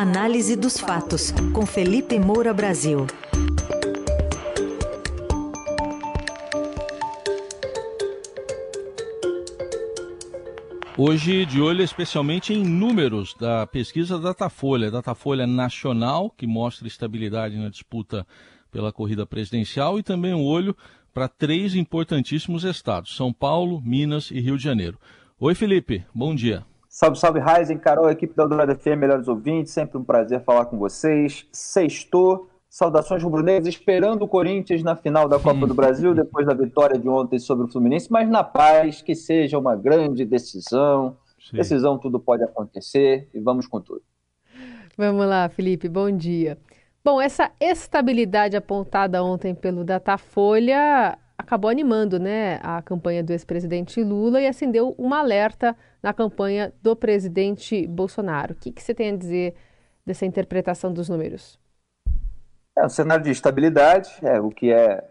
Análise dos fatos, com Felipe Moura Brasil. Hoje, de olho especialmente em números da pesquisa Datafolha, Datafolha Nacional, que mostra estabilidade na disputa pela corrida presidencial, e também um olho para três importantíssimos estados: São Paulo, Minas e Rio de Janeiro. Oi, Felipe, bom dia. Salve, salve, Ryzen, Carol, equipe da Eldorado FM, melhores ouvintes, sempre um prazer falar com vocês. Sextou, saudações rubro-negras, esperando o Corinthians na final da Copa do Brasil, depois da vitória de ontem sobre o Fluminense, mas na paz, que seja uma grande decisão. Sim. Decisão, tudo pode acontecer e vamos com tudo. Vamos lá, Felipe, bom dia. Bom, essa estabilidade apontada ontem pelo Datafolha acabou animando né, a campanha do ex-presidente Lula e acendeu um alerta na campanha do presidente Bolsonaro. O que, que você tem a dizer dessa interpretação dos números? É um cenário de estabilidade, é o que é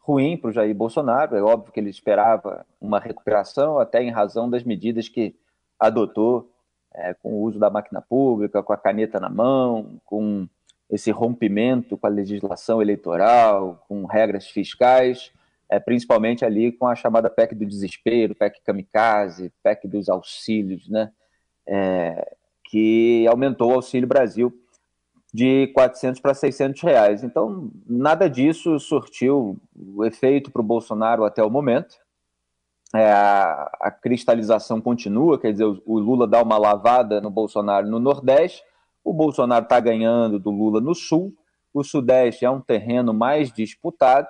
ruim para o Jair Bolsonaro. É óbvio que ele esperava uma recuperação, até em razão das medidas que adotou, é, com o uso da máquina pública, com a caneta na mão, com esse rompimento com a legislação eleitoral, com regras fiscais é, principalmente ali com a chamada PEC do desespero, PEC kamikaze, PEC dos auxílios, né? É, que aumentou o Auxílio Brasil de 400 para 600 reais. Então, nada disso surtiu o efeito para o Bolsonaro até o momento. É, a, a, cristalização continua, quer dizer, o, o, Lula dá uma lavada no Bolsonaro no Nordeste, o Bolsonaro está ganhando do Lula no Sul, o Sudeste é um terreno mais disputado,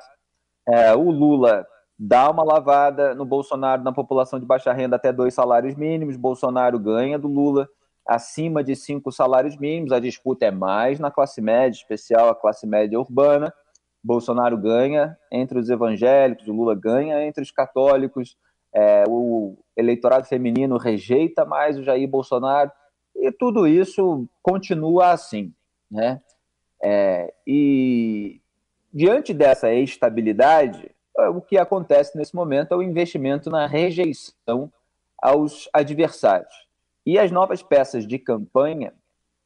é, o Lula dá uma lavada no Bolsonaro, na população de baixa renda, até dois salários mínimos. Bolsonaro ganha do Lula acima de cinco salários mínimos. A disputa é mais na classe média, especial a classe média urbana. Bolsonaro ganha entre os evangélicos, o Lula ganha entre os católicos. É, o eleitorado feminino rejeita mais o Jair Bolsonaro. E tudo isso continua assim. Né? É, e Diante dessa estabilidade, é, o que acontece nesse momento é o investimento na rejeição aos adversários. E as novas peças de campanha,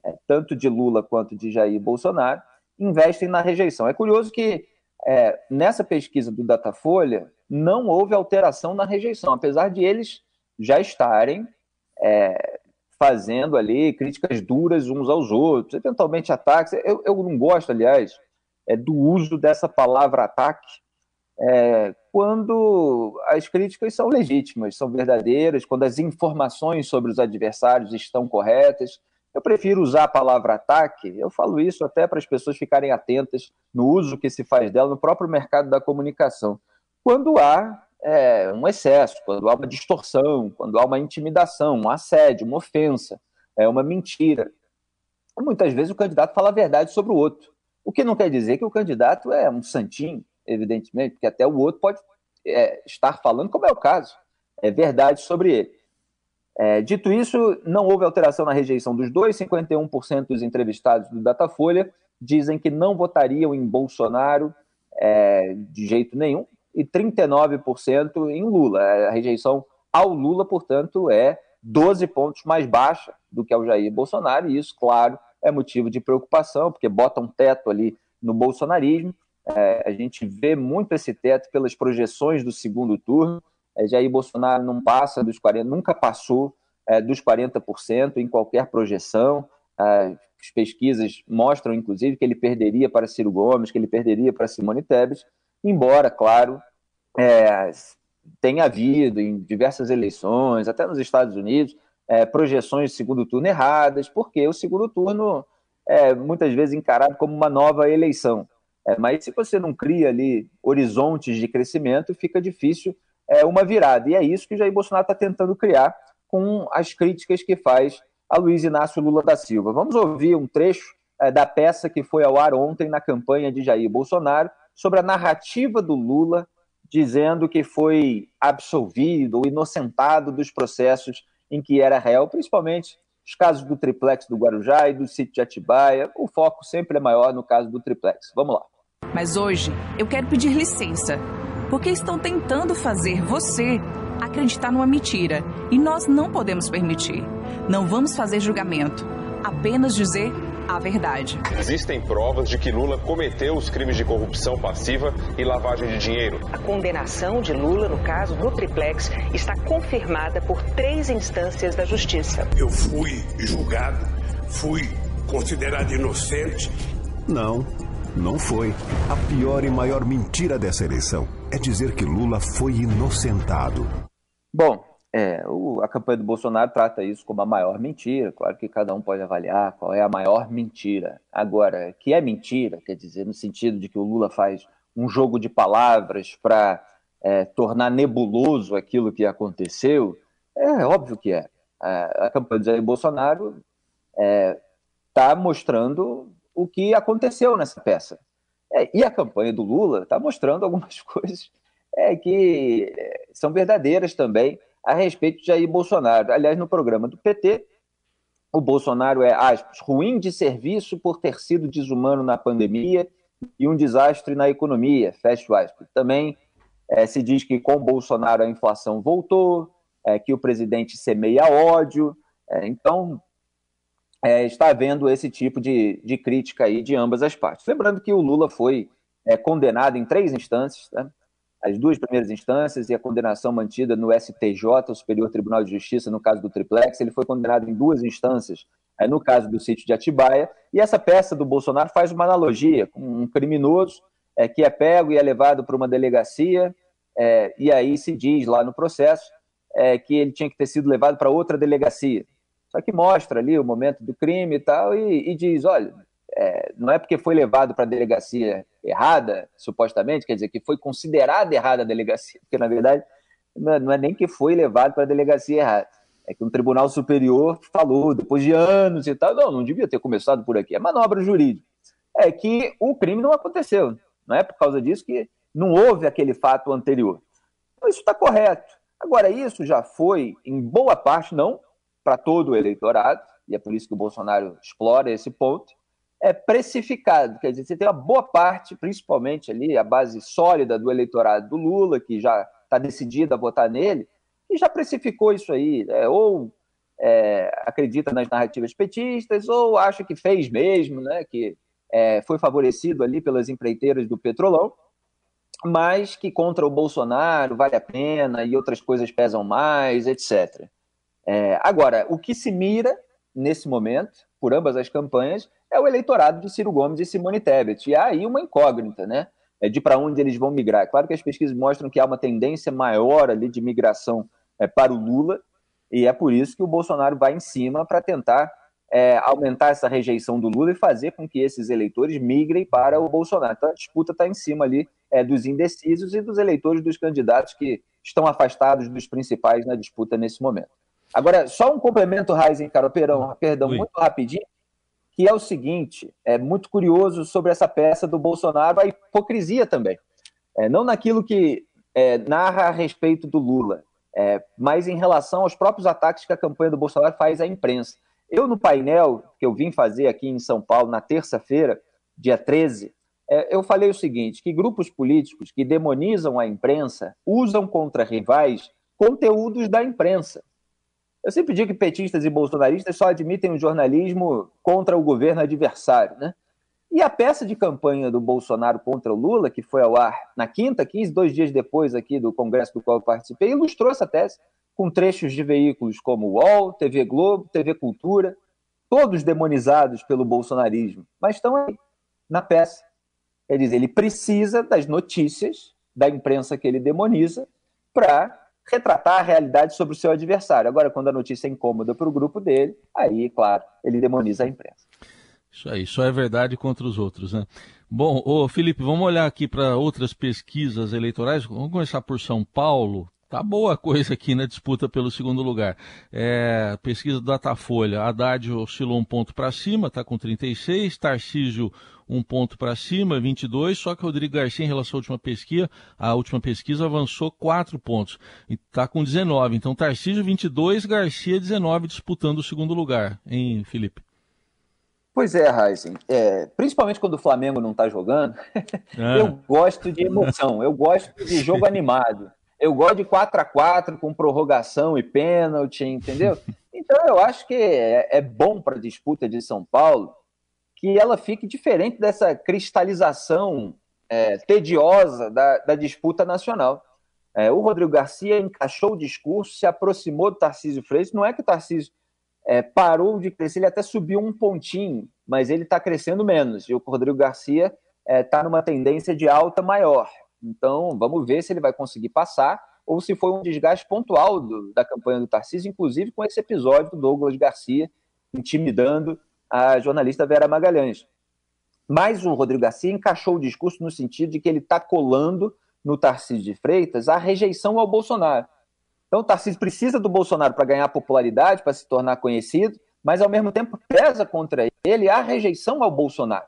é, tanto de Lula quanto de Jair Bolsonaro, investem na rejeição. É curioso que é, nessa pesquisa do Datafolha não houve alteração na rejeição, apesar de eles já estarem é, fazendo ali críticas duras uns aos outros, eventualmente ataques. Eu, eu não gosto, aliás, é, do uso dessa palavra ataque é, quando as críticas são legítimas, são verdadeiras, quando as informações sobre os adversários estão corretas. Eu prefiro usar a palavra ataque, eu falo isso até para as pessoas ficarem atentas no uso que se faz dela no próprio mercado da comunicação. Quando há é, um excesso, quando há uma distorção, quando há uma intimidação, um assédio, uma ofensa, é uma mentira. Muitas vezes o candidato fala a verdade sobre o outro. O que não quer dizer que o candidato é um santinho, evidentemente, porque até o outro pode é, estar falando, como é o caso, é verdade sobre ele. É, dito isso, não houve alteração na rejeição dos dois, 51% dos entrevistados do Datafolha dizem que não votariam em Bolsonaro é, de jeito nenhum, e 39% em Lula. A rejeição ao Lula, portanto, é 12 pontos mais baixa do que ao Jair Bolsonaro, e isso, claro, é motivo de preocupação, porque bota um teto ali no bolsonarismo. É, a gente vê muito esse teto pelas projeções do segundo turno. É, Jair Bolsonaro não passa dos 40%, nunca passou é, dos 40% em qualquer projeção. É, as pesquisas mostram, inclusive, que ele perderia para Ciro Gomes, que ele perderia para Simone Tebet, embora, claro, é, tenha havido em diversas eleições, até nos Estados Unidos, é, projeções de segundo turno erradas, porque o segundo turno é muitas vezes encarado como uma nova eleição. É, mas se você não cria ali horizontes de crescimento, fica difícil é, uma virada. E é isso que o Jair Bolsonaro está tentando criar com as críticas que faz a Luiz Inácio Lula da Silva. Vamos ouvir um trecho é, da peça que foi ao ar ontem na campanha de Jair Bolsonaro sobre a narrativa do Lula dizendo que foi absolvido ou inocentado dos processos em que era réu, principalmente os casos do triplex do Guarujá e do sítio de Atibaia. O foco sempre é maior no caso do triplex. Vamos lá. Mas hoje eu quero pedir licença, porque estão tentando fazer você acreditar numa mentira e nós não podemos permitir. Não vamos fazer julgamento. apenas dizer a verdade. Existem provas de que Lula cometeu os crimes de corrupção passiva e lavagem de dinheiro. A condenação de Lula no caso do triplex está confirmada por três instâncias da justiça. Eu fui julgado, fui considerado inocente. Não, não foi. A pior e maior mentira dessa eleição é dizer que Lula foi inocentado. Bom, é, o, a campanha do Bolsonaro trata isso como a maior mentira. Claro que cada um pode avaliar qual é a maior mentira. Agora, que é mentira, quer dizer, no sentido de que o Lula faz um jogo de palavras para é, tornar nebuloso aquilo que aconteceu, é óbvio que é. A, a campanha do Jair Bolsonaro está é, tá mostrando o que aconteceu nessa peça. É, e a campanha do Lula está mostrando algumas coisas é, que é, são verdadeiras também a respeito de Jair Bolsonaro. Aliás, no programa do PT, o Bolsonaro é, aspas, ruim de serviço por ter sido desumano na pandemia e um desastre na economia, fecha aspas. Também é, se diz que com Bolsonaro a inflação voltou, é, que o presidente semeia ódio. É, então, é, está havendo esse tipo de, de crítica aí de ambas as partes. Lembrando que o Lula foi é, condenado em três instâncias, né? As duas primeiras instâncias e a condenação mantida no STJ, o Superior Tribunal de Justiça, no caso do Triplex. Ele foi condenado em duas instâncias, é, no caso do sítio de Atibaia. E essa peça do Bolsonaro faz uma analogia com um criminoso é, que é pego e é levado para uma delegacia, é, e aí se diz lá no processo é, que ele tinha que ter sido levado para outra delegacia. Só que mostra ali o momento do crime e tal, e, e diz: olha, é, não é porque foi levado para a delegacia errada, supostamente, quer dizer, que foi considerada errada a delegacia, porque na verdade não é, é nem que foi levado para a delegacia errada. É que um tribunal superior falou, depois de anos e tal, não, não devia ter começado por aqui. É manobra jurídica. É que o crime não aconteceu. Não é por causa disso que não houve aquele fato anterior. Então, isso está correto. Agora, isso já foi, em boa parte, não para todo o eleitorado, e é por isso que o Bolsonaro explora esse ponto, é precificado. Quer dizer, você tem uma boa parte, principalmente ali, a base sólida do eleitorado do Lula, que já está decidida a votar nele, e já precificou isso aí. É, ou é, acredita nas narrativas petistas, ou acha que fez mesmo, né, que é, foi favorecido ali pelas empreiteiras do Petrolão, mas que contra o Bolsonaro vale a pena e outras coisas pesam mais, etc. É, agora, o que se mira nesse momento, por ambas as campanhas, é o eleitorado de Ciro Gomes e Simone Tebet. E há aí uma incógnita, né? É de para onde eles vão migrar. Claro que as pesquisas mostram que há uma tendência maior ali de migração é, para o Lula, e é por isso que o Bolsonaro vai em cima para tentar é, aumentar essa rejeição do Lula e fazer com que esses eleitores migrem para o Bolsonaro. Então a disputa está em cima ali é, dos indecisos e dos eleitores dos candidatos que estão afastados dos principais na disputa nesse momento. Agora, só um complemento, Raizen, Caro Perão, perdão, Oi. muito rapidinho, que é o seguinte, é muito curioso sobre essa peça do Bolsonaro, a hipocrisia também. É, não naquilo que é, narra a respeito do Lula, é, mas em relação aos próprios ataques que a campanha do Bolsonaro faz à imprensa. Eu, no painel que eu vim fazer aqui em São Paulo, na terça-feira, dia 13, é, eu falei o seguinte: que grupos políticos que demonizam a imprensa usam contra rivais conteúdos da imprensa. Eu sempre digo que petistas e bolsonaristas só admitem o jornalismo contra o governo adversário, né? E a peça de campanha do Bolsonaro contra o Lula, que foi ao ar na quinta, 15, dois dias depois aqui do congresso do qual eu participei, ilustrou essa tese com trechos de veículos como UOL, TV Globo, TV Cultura, todos demonizados pelo bolsonarismo, mas estão aí na peça. Quer dizer, ele precisa das notícias da imprensa que ele demoniza para retratar a realidade sobre o seu adversário. Agora, quando a notícia é incômoda para o grupo dele, aí, claro, ele demoniza a imprensa. Isso aí, só é verdade contra os outros, né? Bom, ô Felipe, vamos olhar aqui para outras pesquisas eleitorais. Vamos começar por São Paulo. Tá boa a coisa aqui na disputa pelo segundo lugar. É, pesquisa do Datafolha, Haddad oscilou um ponto para cima, está com 36, Tarcísio um ponto para cima, 22, só que o Rodrigo Garcia, em relação à última pesquisa, a última pesquisa avançou 4 pontos e está com 19. Então, Tarcísio 22, Garcia 19 disputando o segundo lugar, hein, Felipe? Pois é, Heisen. É, principalmente quando o Flamengo não está jogando, é. eu gosto de emoção, eu gosto de jogo animado. Eu gosto de 4 a 4 com prorrogação e pênalti, entendeu? Então eu acho que é, é bom para a disputa de São Paulo que ela fique diferente dessa cristalização é, tediosa da, da, disputa nacional. É, o Rodrigo Garcia encaixou o discurso, se aproximou do Tarcísio Freitas. Não é que o Tarcísio é, parou de crescer, ele até subiu um pontinho, mas ele está crescendo menos. E o Rodrigo Garcia está é, numa tendência de alta maior. Então, vamos ver se ele vai conseguir passar ou se foi um desgaste pontual do, da campanha do Tarcísio, inclusive com esse episódio do Douglas Garcia intimidando a jornalista Vera Magalhães. Mas o Rodrigo Garcia encaixou o discurso no sentido de que ele está colando no Tarcísio de Freitas a rejeição ao Bolsonaro. Então o Tarcísio precisa do Bolsonaro para ganhar popularidade, para se tornar conhecido, mas ao mesmo tempo pesa contra ele a rejeição ao Bolsonaro.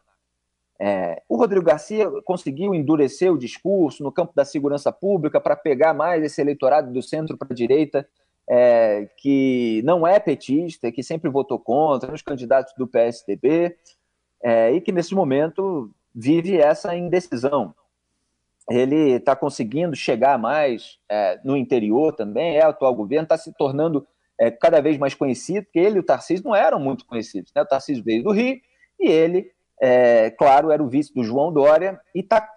É, o Rodrigo Garcia conseguiu endurecer o discurso no campo da segurança pública para pegar mais esse eleitorado do centro para a direita, é, que não é petista, que sempre votou contra, os candidatos do PSDB, é, e que nesse momento vive essa indecisão. Ele está conseguindo chegar mais é, no interior também, é o atual governo, está se tornando é, cada vez mais conhecido, porque ele e o Tarcísio não eram muito conhecidos. Né? O Tarcísio veio do Rio e ele é, claro, era o vice do João Dória, e está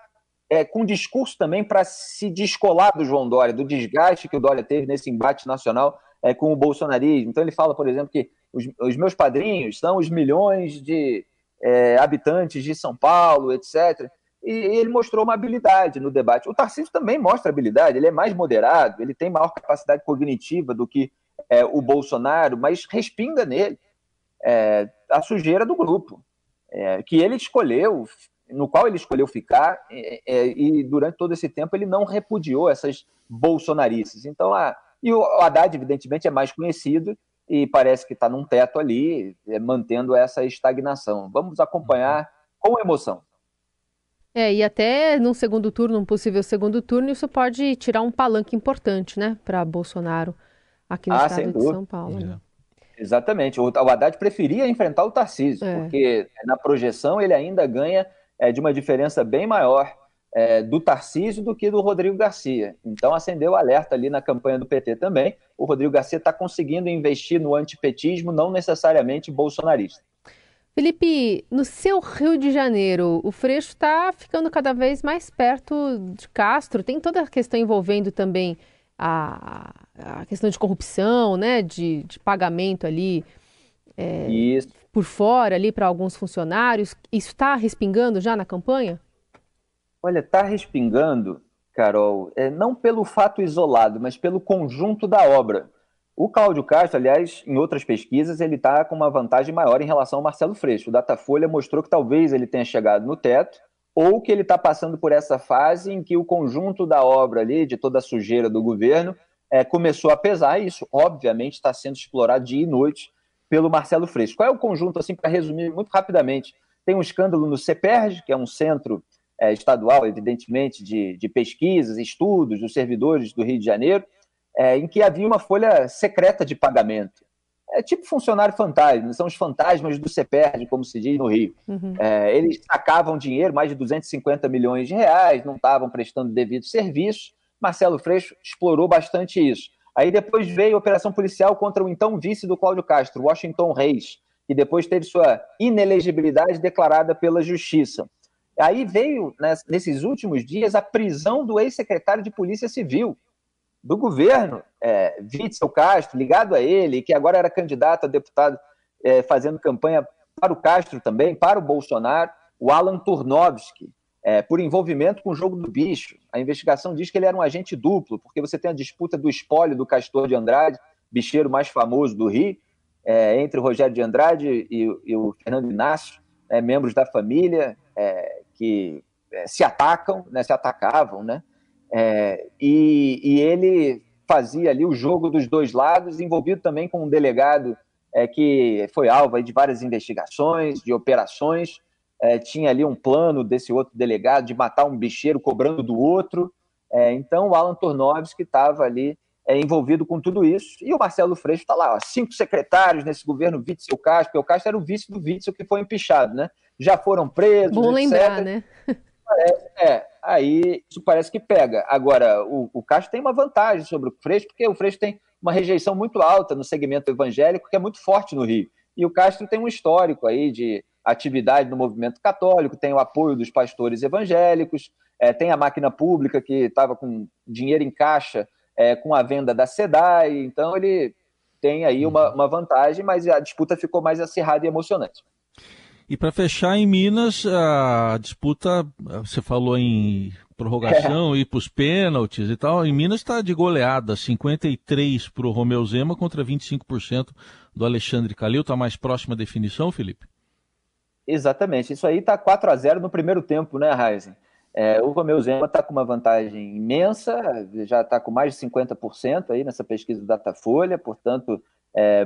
é, com discurso também para se descolar do João Dória, do desgaste que o Dória teve nesse embate nacional é, com o bolsonarismo. Então ele fala, por exemplo, que os, os meus padrinhos são os milhões de é, habitantes de São Paulo, etc. E, e ele mostrou uma habilidade no debate. O Tarcísio também mostra habilidade, ele é mais moderado, ele tem maior capacidade cognitiva do que é, o Bolsonaro, mas respinga nele é, a sujeira do grupo é, que ele escolheu, no qual ele escolheu ficar, é, é, e durante todo esse tempo ele não repudiou essas bolsonarices. Então, a, e o Haddad, evidentemente, é mais conhecido e parece que está num teto ali, é, mantendo essa estagnação. Vamos acompanhar com emoção. É, e até num segundo turno, um possível segundo turno, isso pode tirar um palanque importante, né, para Bolsonaro aqui no ah, estado de São Paulo. Né? Exatamente. O, o Haddad preferia enfrentar o Tarcísio, é. porque na projeção ele ainda ganha é, de uma diferença bem maior é, do Tarcísio do que do Rodrigo Garcia. Então acendeu o alerta ali na campanha do PT também. O Rodrigo Garcia está conseguindo investir no antipetismo, não necessariamente bolsonarista. Felipe, no seu Rio de Janeiro, o Freixo está ficando cada vez mais perto de Castro. Tem toda a questão envolvendo também a, a questão de corrupção, né, de, de pagamento ali é, por fora ali para alguns funcionários. Isso está respingando já na campanha? Olha, está respingando, Carol, é, não pelo fato isolado, mas pelo conjunto da obra. O Cláudio Castro, aliás, em outras pesquisas, ele está com uma vantagem maior em relação ao Marcelo Freixo. O Datafolha mostrou que talvez ele tenha chegado no teto, ou que ele está passando por essa fase em que o conjunto da obra ali, de toda a sujeira do governo, é, começou a pesar, e isso, obviamente, está sendo explorado dia e noite pelo Marcelo Freixo. Qual é o conjunto, assim, para resumir muito rapidamente? Tem um escândalo no CEPERJ, que é um centro é, estadual, evidentemente, de, de pesquisas, estudos dos servidores do Rio de Janeiro, é, em que havia uma folha secreta de pagamento é tipo funcionário fantasma, são os fantasmas do CEPERD, como se diz no Rio. Uhum. É, eles sacavam dinheiro, mais de 250 milhões de reais, não estavam prestando devido serviço. Marcelo Freixo explorou bastante isso. Aí depois veio a operação policial contra o então vice do Cláudio Castro, Washington Reis, que depois teve sua inelegibilidade declarada pela Justiça. Aí veio, nesses últimos dias, a prisão do ex-secretário de Polícia Civil, do governo, é, Witzel Castro, ligado a ele, que agora era candidato a deputado é, fazendo campanha para o Castro também, para o Bolsonaro, o Alan Turnovski, é, por envolvimento com o jogo do bicho. A investigação diz que ele era um agente duplo, porque você tem a disputa do espólio do Castor de Andrade, bicheiro mais famoso do Rio, é, entre o Rogério de Andrade e, e o Fernando Inácio, é, membros da família é, que é, se atacam, né, se atacavam, né? É, e, e, ele fazia ali o jogo dos dois lados, envolvido também com um delegado é, que foi alvo de várias investigações, de operações. É, tinha ali um plano desse outro delegado de matar um bicheiro cobrando do outro. É, então o Alan Tornovski estava ali é, envolvido com tudo isso. E o Marcelo Freixo está lá, ó, cinco secretários nesse governo Witzel Castro, porque o Castro era o vice do Witzel que foi empichado, né? Já foram presos. Bom etc. lembrar, né? É, é, aí isso parece que pega. Agora, o, o Castro tem uma vantagem sobre o Freixo, porque o Freixo tem uma rejeição muito alta no segmento evangélico, que é muito forte no Rio. E o Castro tem um histórico aí de atividade no movimento católico, tem o apoio dos pastores evangélicos, é, tem a máquina pública que estava com dinheiro em caixa é, com a venda da SEDAI, então ele tem aí uma, uma vantagem, mas a disputa ficou mais acirrada e emocionante. E para fechar, em Minas, a disputa, você falou em prorrogação, é. ir para os pênaltis e tal. Em Minas está de goleada, 53 para o Romeu Zema contra 25% do Alexandre Calil. Está mais próxima a definição, Felipe? Exatamente. Isso aí está 4 a 0 no primeiro tempo, né, Raizen? É, o Romeu Zema está com uma vantagem imensa, já está com mais de 50% aí nessa pesquisa do Datafolha, portanto, é,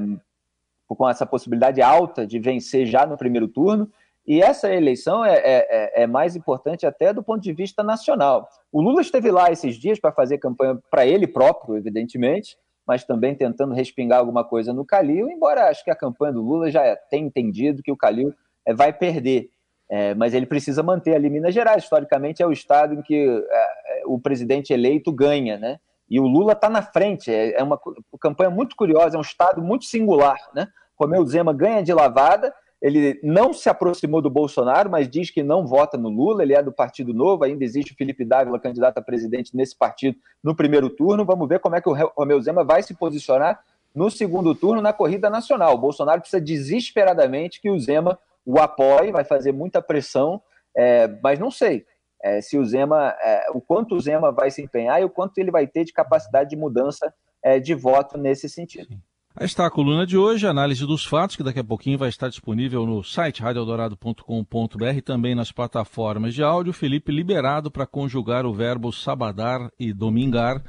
com essa possibilidade alta de vencer já no primeiro turno. E essa eleição é, é, é, é mais importante até do ponto de vista nacional. O Lula esteve lá esses dias para fazer campanha para ele próprio, evidentemente, mas também tentando respingar alguma coisa no Calil, embora acho que a campanha do Lula já tenha entendido que o Calil é, vai perder. É, mas ele precisa manter ali Minas Gerais. Historicamente, é o estado em que é, o presidente eleito ganha, né? E o Lula está na frente. É, é uma campanha muito curiosa, é um estado muito singular, né? Romeu Zema ganha de lavada. Ele não se aproximou do Bolsonaro, mas diz que não vota no Lula. Ele é do Partido Novo. Ainda existe o Felipe Dávila, candidato a presidente nesse partido no primeiro turno. Vamos ver como é que o Romeu Zema vai se posicionar no segundo turno na corrida nacional. O Bolsonaro precisa desesperadamente que o Zema o apoie, vai fazer muita pressão, é, mas não sei é, se o Zema, é, o quanto o Zema vai se empenhar e o quanto ele vai ter de capacidade de mudança é, de voto nesse sentido. Sim. Aí está a coluna de hoje, análise dos fatos, que daqui a pouquinho vai estar disponível no site radioeldorado.com.br e também nas plataformas de áudio. Felipe liberado para conjugar o verbo sabadar e domingar.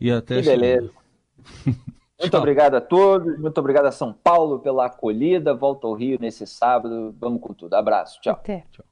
E até que beleza. Muito obrigado a todos, muito obrigado a São Paulo pela acolhida. Volta ao Rio nesse sábado. Vamos com tudo. Abraço. Tchau. Até. Tchau.